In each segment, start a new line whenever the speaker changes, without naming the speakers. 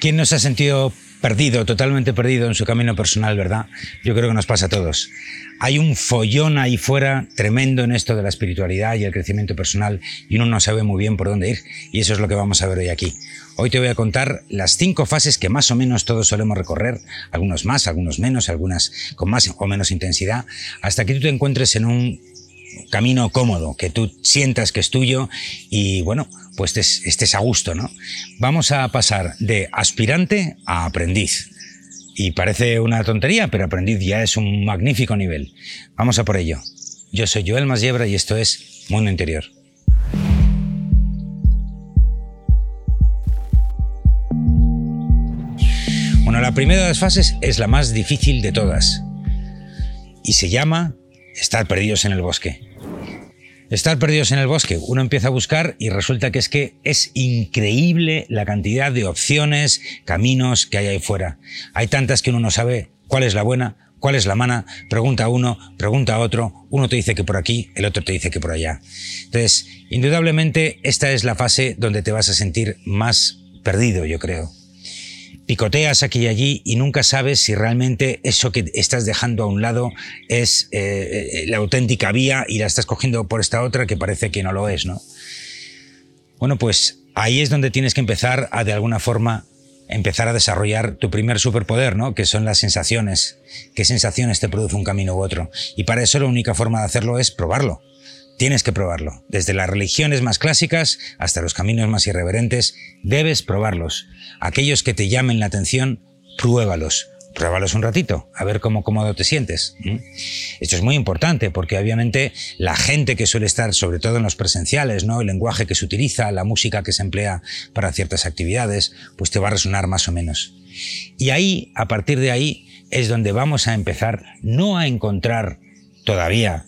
¿Quién no se ha sentido perdido, totalmente perdido en su camino personal, verdad? Yo creo que nos pasa a todos. Hay un follón ahí fuera tremendo en esto de la espiritualidad y el crecimiento personal y uno no sabe muy bien por dónde ir y eso es lo que vamos a ver hoy aquí. Hoy te voy a contar las cinco fases que más o menos todos solemos recorrer, algunos más, algunos menos, algunas con más o menos intensidad, hasta que tú te encuentres en un camino cómodo, que tú sientas que es tuyo y bueno, pues estés, a gusto, ¿no? Vamos a pasar de aspirante a aprendiz. Y parece una tontería, pero aprendiz ya es un magnífico nivel. Vamos a por ello. Yo soy Joel Masiebra y esto es Mundo Interior. Bueno, la primera de las fases es la más difícil de todas y se llama estar perdidos en el bosque. Estar perdidos en el bosque, uno empieza a buscar y resulta que es que es increíble la cantidad de opciones, caminos que hay ahí fuera. Hay tantas que uno no sabe cuál es la buena, cuál es la mala, pregunta a uno, pregunta a otro, uno te dice que por aquí, el otro te dice que por allá. Entonces, indudablemente esta es la fase donde te vas a sentir más perdido, yo creo picoteas aquí y allí y nunca sabes si realmente eso que estás dejando a un lado es eh, eh, la auténtica vía y la estás cogiendo por esta otra que parece que no lo es, ¿no? Bueno, pues ahí es donde tienes que empezar a de alguna forma empezar a desarrollar tu primer superpoder, ¿no? Que son las sensaciones. ¿Qué sensaciones te produce un camino u otro? Y para eso la única forma de hacerlo es probarlo. Tienes que probarlo. Desde las religiones más clásicas hasta los caminos más irreverentes, debes probarlos. Aquellos que te llamen la atención, pruébalos. Pruébalos un ratito, a ver cómo cómodo te sientes. Esto es muy importante porque obviamente la gente que suele estar, sobre todo en los presenciales, ¿no? el lenguaje que se utiliza, la música que se emplea para ciertas actividades, pues te va a resonar más o menos. Y ahí, a partir de ahí, es donde vamos a empezar no a encontrar todavía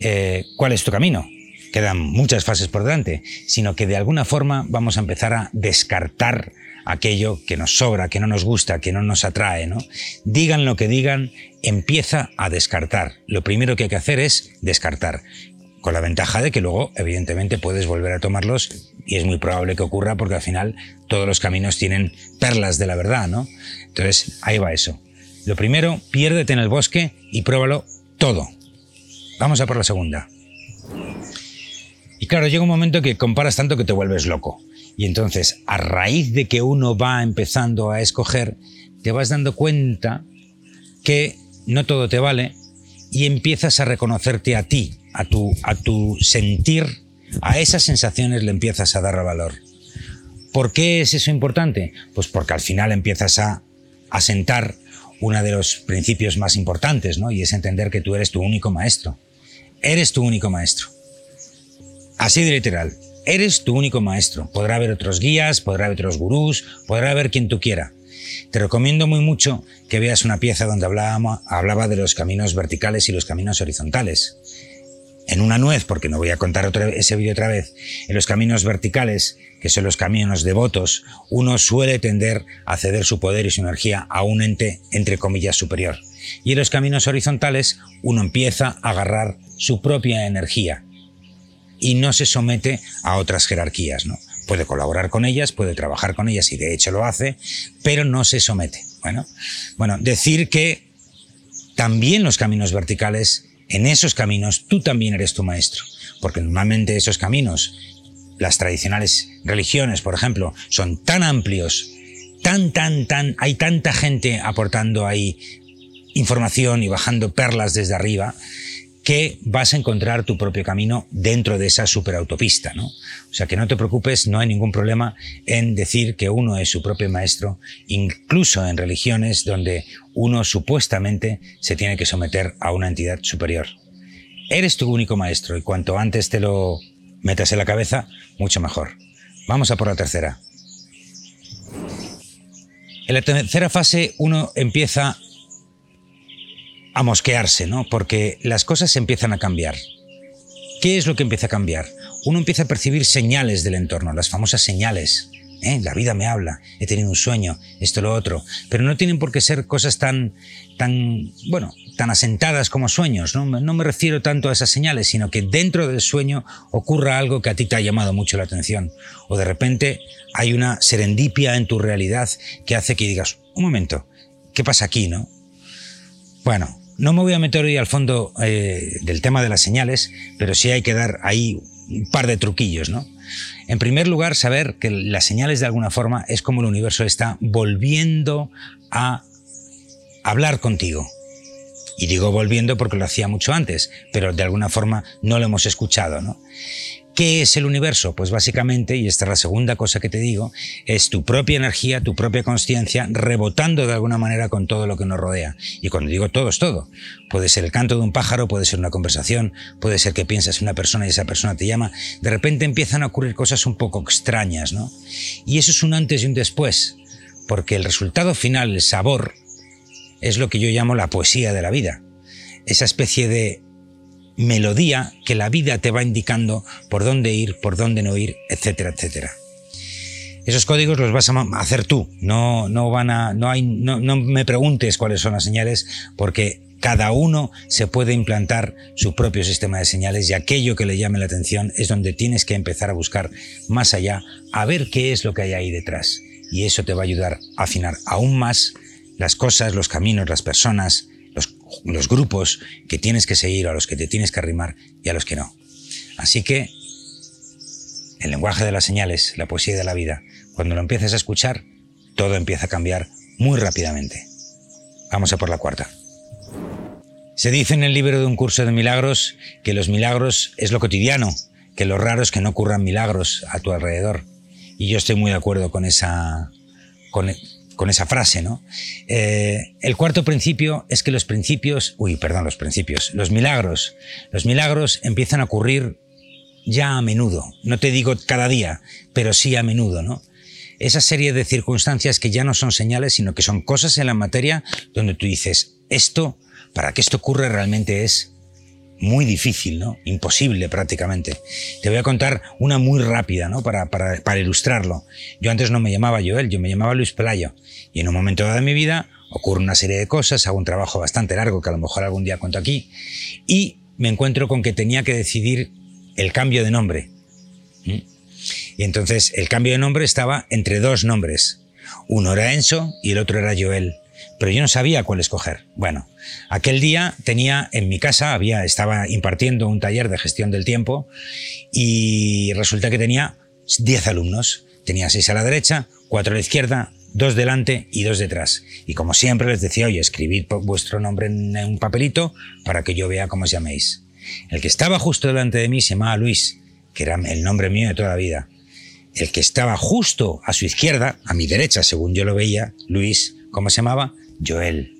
eh, cuál es tu camino. Quedan muchas fases por delante, sino que de alguna forma vamos a empezar a descartar aquello que nos sobra, que no nos gusta, que no nos atrae, ¿no? Digan lo que digan, empieza a descartar. Lo primero que hay que hacer es descartar. Con la ventaja de que luego, evidentemente, puedes volver a tomarlos y es muy probable que ocurra porque al final todos los caminos tienen perlas de la verdad, ¿no? Entonces, ahí va eso. Lo primero, piérdete en el bosque y pruébalo todo. Vamos a por la segunda. Y claro, llega un momento que comparas tanto que te vuelves loco. Y entonces, a raíz de que uno va empezando a escoger, te vas dando cuenta que no todo te vale y empiezas a reconocerte a ti, a tu, a tu sentir, a esas sensaciones le empiezas a dar valor. ¿Por qué es eso importante? Pues porque al final empiezas a, a sentar uno de los principios más importantes, ¿no? Y es entender que tú eres tu único maestro. Eres tu único maestro. Así de literal. Eres tu único maestro. Podrá haber otros guías, podrá haber otros gurús, podrá haber quien tú quiera. Te recomiendo muy mucho que veas una pieza donde hablaba, hablaba de los caminos verticales y los caminos horizontales. En una nuez, porque no voy a contar ese vídeo otra vez, en los caminos verticales, que son los caminos devotos, uno suele tender a ceder su poder y su energía a un ente, entre comillas, superior. Y en los caminos horizontales, uno empieza a agarrar su propia energía y no se somete a otras jerarquías, ¿no? Puede colaborar con ellas, puede trabajar con ellas y de hecho lo hace, pero no se somete. Bueno, bueno, decir que también los caminos verticales, en esos caminos tú también eres tu maestro, porque normalmente esos caminos, las tradicionales religiones, por ejemplo, son tan amplios, tan, tan, tan, hay tanta gente aportando ahí información y bajando perlas desde arriba, que vas a encontrar tu propio camino dentro de esa superautopista, ¿no? O sea que no te preocupes, no hay ningún problema en decir que uno es su propio maestro, incluso en religiones donde uno supuestamente se tiene que someter a una entidad superior. Eres tu único maestro y cuanto antes te lo metas en la cabeza, mucho mejor. Vamos a por la tercera. En la tercera fase uno empieza a mosquearse, ¿no? Porque las cosas empiezan a cambiar. ¿Qué es lo que empieza a cambiar? Uno empieza a percibir señales del entorno, las famosas señales. ¿eh? la vida me habla, he tenido un sueño, esto, lo otro, pero no tienen por qué ser cosas tan, tan, bueno, tan asentadas como sueños, ¿no? no me refiero tanto a esas señales, sino que dentro del sueño ocurra algo que a ti te ha llamado mucho la atención, o de repente hay una serendipia en tu realidad que hace que digas, un momento, ¿qué pasa aquí, no? Bueno, no me voy a meter hoy al fondo eh, del tema de las señales, pero sí hay que dar ahí un par de truquillos, ¿no? En primer lugar, saber que las señales de alguna forma es como el universo está volviendo a hablar contigo. Y digo volviendo porque lo hacía mucho antes, pero de alguna forma no lo hemos escuchado, ¿no? ¿Qué es el universo? Pues básicamente, y esta es la segunda cosa que te digo, es tu propia energía, tu propia conciencia, rebotando de alguna manera con todo lo que nos rodea. Y cuando digo todo, es todo. Puede ser el canto de un pájaro, puede ser una conversación, puede ser que piensas en una persona y esa persona te llama. De repente empiezan a ocurrir cosas un poco extrañas, ¿no? Y eso es un antes y un después, porque el resultado final, el sabor, es lo que yo llamo la poesía de la vida. Esa especie de melodía que la vida te va indicando por dónde ir, por dónde no ir, etcétera, etcétera. Esos códigos los vas a hacer tú, no, no van a, no hay, no, no me preguntes cuáles son las señales, porque cada uno se puede implantar su propio sistema de señales y aquello que le llame la atención es donde tienes que empezar a buscar más allá, a ver qué es lo que hay ahí detrás. Y eso te va a ayudar a afinar aún más las cosas, los caminos, las personas, los, grupos que tienes que seguir, a los que te tienes que arrimar y a los que no. Así que el lenguaje de las señales, la poesía de la vida, cuando lo empieces a escuchar, todo empieza a cambiar muy rápidamente. Vamos a por la cuarta. Se dice en el libro de un curso de milagros que los milagros es lo cotidiano, que lo raro es que no ocurran milagros a tu alrededor. Y yo estoy muy de acuerdo con esa, con, con esa frase, ¿no? Eh, el cuarto principio es que los principios, uy, perdón, los principios, los milagros, los milagros empiezan a ocurrir ya a menudo. No te digo cada día, pero sí a menudo, ¿no? Esa serie de circunstancias que ya no son señales, sino que son cosas en la materia donde tú dices, esto, para que esto ocurra realmente es muy difícil, ¿no? Imposible prácticamente. Te voy a contar una muy rápida, ¿no? Para, para, para, ilustrarlo. Yo antes no me llamaba Joel, yo me llamaba Luis Pelayo. Y en un momento dado de mi vida ocurre una serie de cosas, hago un trabajo bastante largo que a lo mejor algún día cuento aquí, y me encuentro con que tenía que decidir el cambio de nombre. ¿Mm? Y entonces el cambio de nombre estaba entre dos nombres. Uno era Enzo y el otro era Joel pero yo no sabía cuál escoger. Bueno, aquel día tenía en mi casa, había, estaba impartiendo un taller de gestión del tiempo y resulta que tenía 10 alumnos. Tenía 6 a la derecha, 4 a la izquierda, 2 delante y 2 detrás. Y como siempre les decía, oye, escribid vuestro nombre en un papelito para que yo vea cómo os llaméis. El que estaba justo delante de mí se llamaba Luis, que era el nombre mío de toda vida. El que estaba justo a su izquierda, a mi derecha, según yo lo veía, Luis, ¿cómo se llamaba? Joel.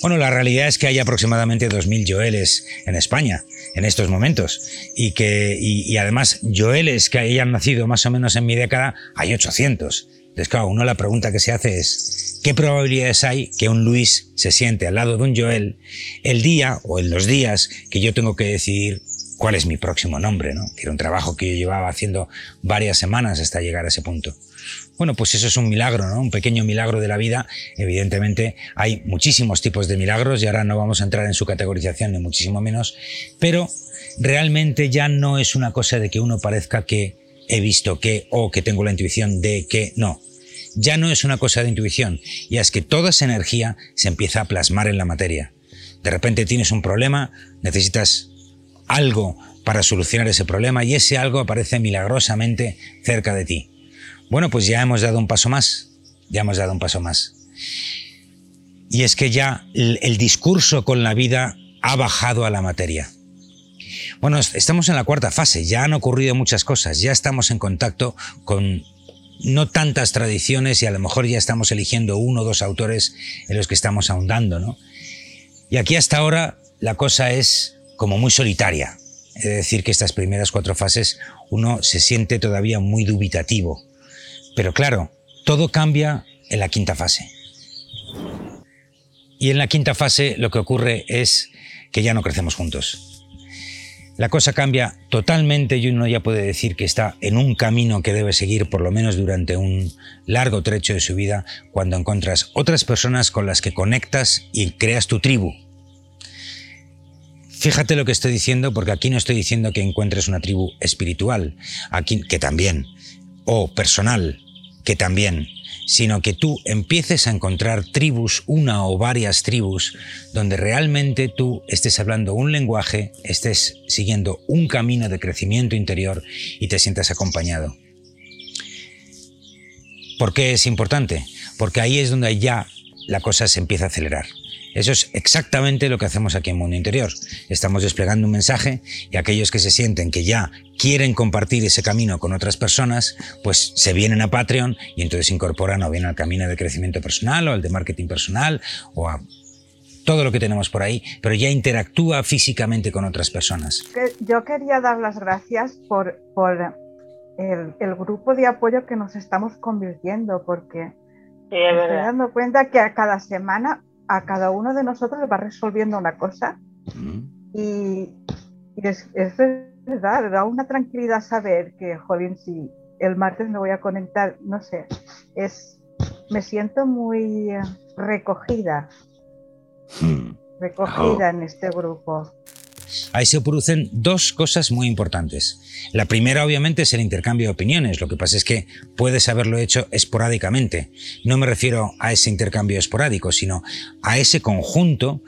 Bueno, la realidad es que hay aproximadamente 2.000 Joeles en España en estos momentos y que y, además Joeles que hayan nacido más o menos en mi década hay 800. Entonces, claro, uno la pregunta que se hace es ¿qué probabilidades hay que un Luis se siente al lado de un Joel el día o en los días que yo tengo que decidir cuál es mi próximo nombre, ¿no? Que era un trabajo que yo llevaba haciendo varias semanas hasta llegar a ese punto. Bueno, pues eso es un milagro, ¿no? Un pequeño milagro de la vida. Evidentemente hay muchísimos tipos de milagros y ahora no vamos a entrar en su categorización ni muchísimo menos, pero realmente ya no es una cosa de que uno parezca que he visto que o que tengo la intuición de que no. Ya no es una cosa de intuición, y es que toda esa energía se empieza a plasmar en la materia. De repente tienes un problema, necesitas algo para solucionar ese problema y ese algo aparece milagrosamente cerca de ti. Bueno, pues ya hemos dado un paso más, ya hemos dado un paso más. Y es que ya el, discurso con la vida ha bajado a la materia. Bueno, estamos en la cuarta fase, ya han ocurrido muchas cosas, ya estamos en contacto con no tantas tradiciones y a lo mejor ya estamos eligiendo uno o dos autores en los que estamos ahondando, ¿no? Y aquí hasta ahora la cosa es como muy solitaria. Es decir, que estas primeras cuatro fases uno se siente todavía muy dubitativo, pero claro, todo cambia en la quinta fase. Y en la quinta fase lo que ocurre es que ya no crecemos juntos. la cosa cambia totalmente y uno ya puede decir que está en un camino que debe seguir por lo menos durante un largo trecho de su vida cuando encuentras otras personas con las que conectas y creas tu tribu. Fíjate lo que estoy diciendo porque aquí no estoy diciendo que encuentres una tribu espiritual, aquí que también, o personal, que también, sino que tú empieces a encontrar tribus, una o varias tribus, donde realmente tú estés hablando un lenguaje, estés siguiendo un camino de crecimiento interior y te sientas acompañado. ¿Por qué es importante? Porque ahí es donde ya la cosa se empieza a acelerar. Eso es exactamente lo que hacemos aquí en Mundo Interior. Estamos desplegando un mensaje y aquellos que se sienten que ya quieren compartir ese camino con otras personas, pues se vienen a Patreon y entonces se incorporan o bien al camino de crecimiento personal o al de marketing personal o a todo lo que tenemos por ahí, pero ya interactúa físicamente con otras personas.
Yo quería dar las gracias por, por el, el grupo de apoyo que nos estamos convirtiendo, porque me estoy dando cuenta que a cada semana a cada uno de nosotros va resolviendo una cosa y, es, verdad, da una tranquilidad saber que, joder, si el martes me voy a conectar, no sé, es, me siento muy recogida, hmm. recogida oh. en este grupo.
Ahí se producen dos cosas muy importantes. La primera, obviamente, es el intercambio de opiniones. Lo que pasa es que puedes haberlo hecho esporádicamente. No me refiero a ese intercambio esporádico, sino a ese conjunto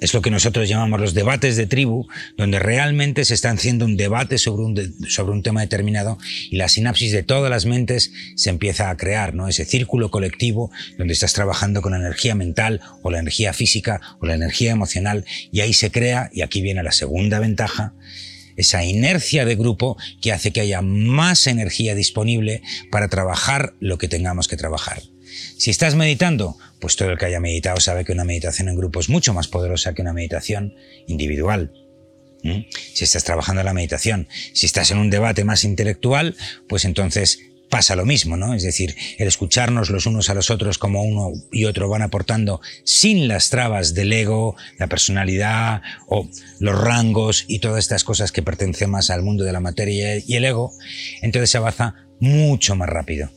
es lo que nosotros llamamos los debates de tribu, donde realmente se está haciendo un debate sobre un, sobre un tema determinado y la sinapsis de todas las mentes se empieza a crear, ¿no? Ese círculo colectivo donde estás trabajando con la energía mental o la energía física o la energía emocional y ahí se crea, y aquí viene la segunda ventaja, esa inercia de grupo que hace que haya más energía disponible para trabajar lo que tengamos que trabajar. Si estás meditando, pues todo el que haya meditado sabe que una meditación en grupo es mucho más poderosa que una meditación individual. Si estás trabajando en la meditación, si estás en un debate más intelectual, pues entonces pasa lo mismo, ¿no? Es decir, el escucharnos los unos a los otros como uno y otro van aportando sin las trabas del ego, la personalidad o los rangos y todas estas cosas que pertenecen más al mundo de la materia y el ego, entonces se avanza mucho más rápido.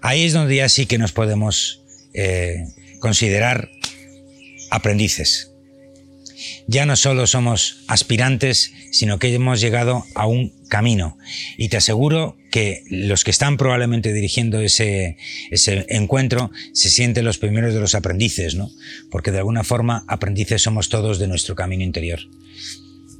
Ahí es donde ya sí que nos podemos eh, considerar aprendices. Ya no solo somos aspirantes, sino que hemos llegado a un camino. Y te aseguro que los que están probablemente dirigiendo ese, ese encuentro se sienten los primeros de los aprendices, ¿no? Porque de alguna forma aprendices somos todos de nuestro camino interior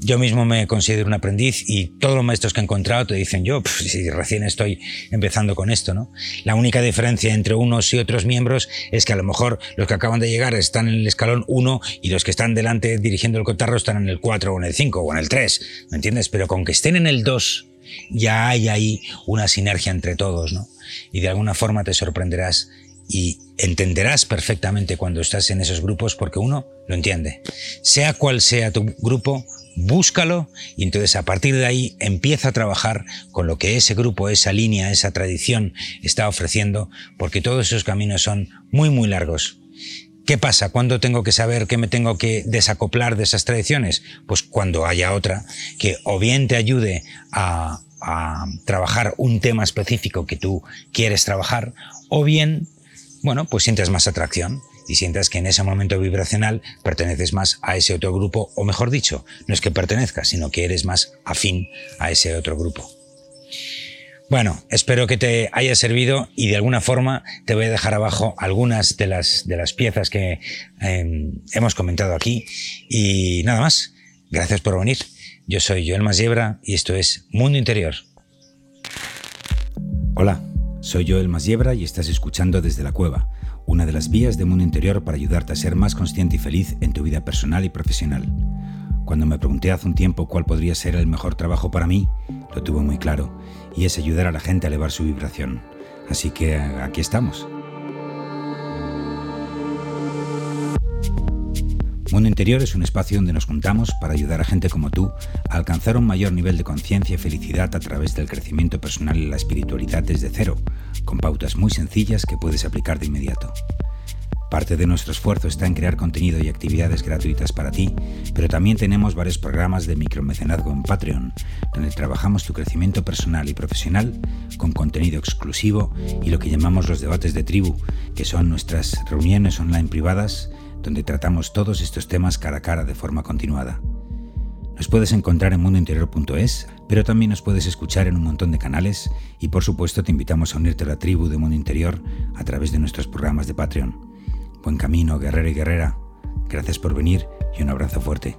yo mismo me considero un aprendiz y todos los maestros que he encontrado te dicen yo, si recién estoy empezando con esto, ¿no? La única diferencia entre unos y otros miembros es que a lo mejor los que acaban de llegar están en el escalón 1 y los que están delante dirigiendo el cotarro están en el 4 o en el 5 o en el 3, ¿me entiendes? Pero con que estén en el 2 ya hay ahí una sinergia entre todos, ¿no? Y de alguna forma te sorprenderás y entenderás perfectamente cuando estás en esos grupos porque uno lo entiende. Sea cual sea tu grupo, búscalo y entonces a partir de ahí empieza a trabajar con lo que ese grupo, esa línea, esa tradición está ofreciendo, porque todos esos caminos son muy, muy largos. ¿Qué pasa? ¿Cuándo tengo que saber que me tengo que desacoplar de esas tradiciones? Pues cuando haya otra que o bien te ayude a, a trabajar un tema específico que tú quieres trabajar, o bien, bueno, pues sientes más atracción y sientas que en ese momento vibracional perteneces más a ese otro grupo, o mejor dicho, no es que pertenezcas, sino que eres más afín a ese otro grupo. Bueno, espero que te haya servido y de alguna forma te voy a dejar abajo algunas de las, de las piezas que em, hemos comentado aquí. Y nada más, gracias por venir. Yo soy Joel Masiebra y esto es Mundo Interior. Hola, soy Joel Masiebra y estás escuchando desde la cueva una de las vías de mundo interior para ayudarte a ser más consciente y feliz en tu vida personal y profesional. Cuando me pregunté hace un tiempo cuál podría ser el mejor trabajo para mí, lo tuve muy claro, y es ayudar a la gente a elevar su vibración. Así que aquí estamos. Mundo Interior es un espacio donde nos juntamos para ayudar a gente como tú a alcanzar un mayor nivel de conciencia y felicidad a través del crecimiento personal y la espiritualidad desde cero, con pautas muy sencillas que puedes aplicar de inmediato. Parte de nuestro esfuerzo está en crear contenido y actividades gratuitas para ti, pero también tenemos varios programas de micromecenazgo en Patreon, donde trabajamos tu crecimiento personal y profesional con contenido exclusivo y lo que llamamos los debates de tribu, que son nuestras reuniones online privadas donde tratamos todos estos temas cara a cara de forma continuada. Nos puedes encontrar en mundointerior.es, pero también nos puedes escuchar en un montón de canales y por supuesto te invitamos a unirte a la tribu de Mundo Interior a través de nuestros programas de Patreon. Buen camino, guerrero y guerrera. Gracias por venir y un abrazo fuerte.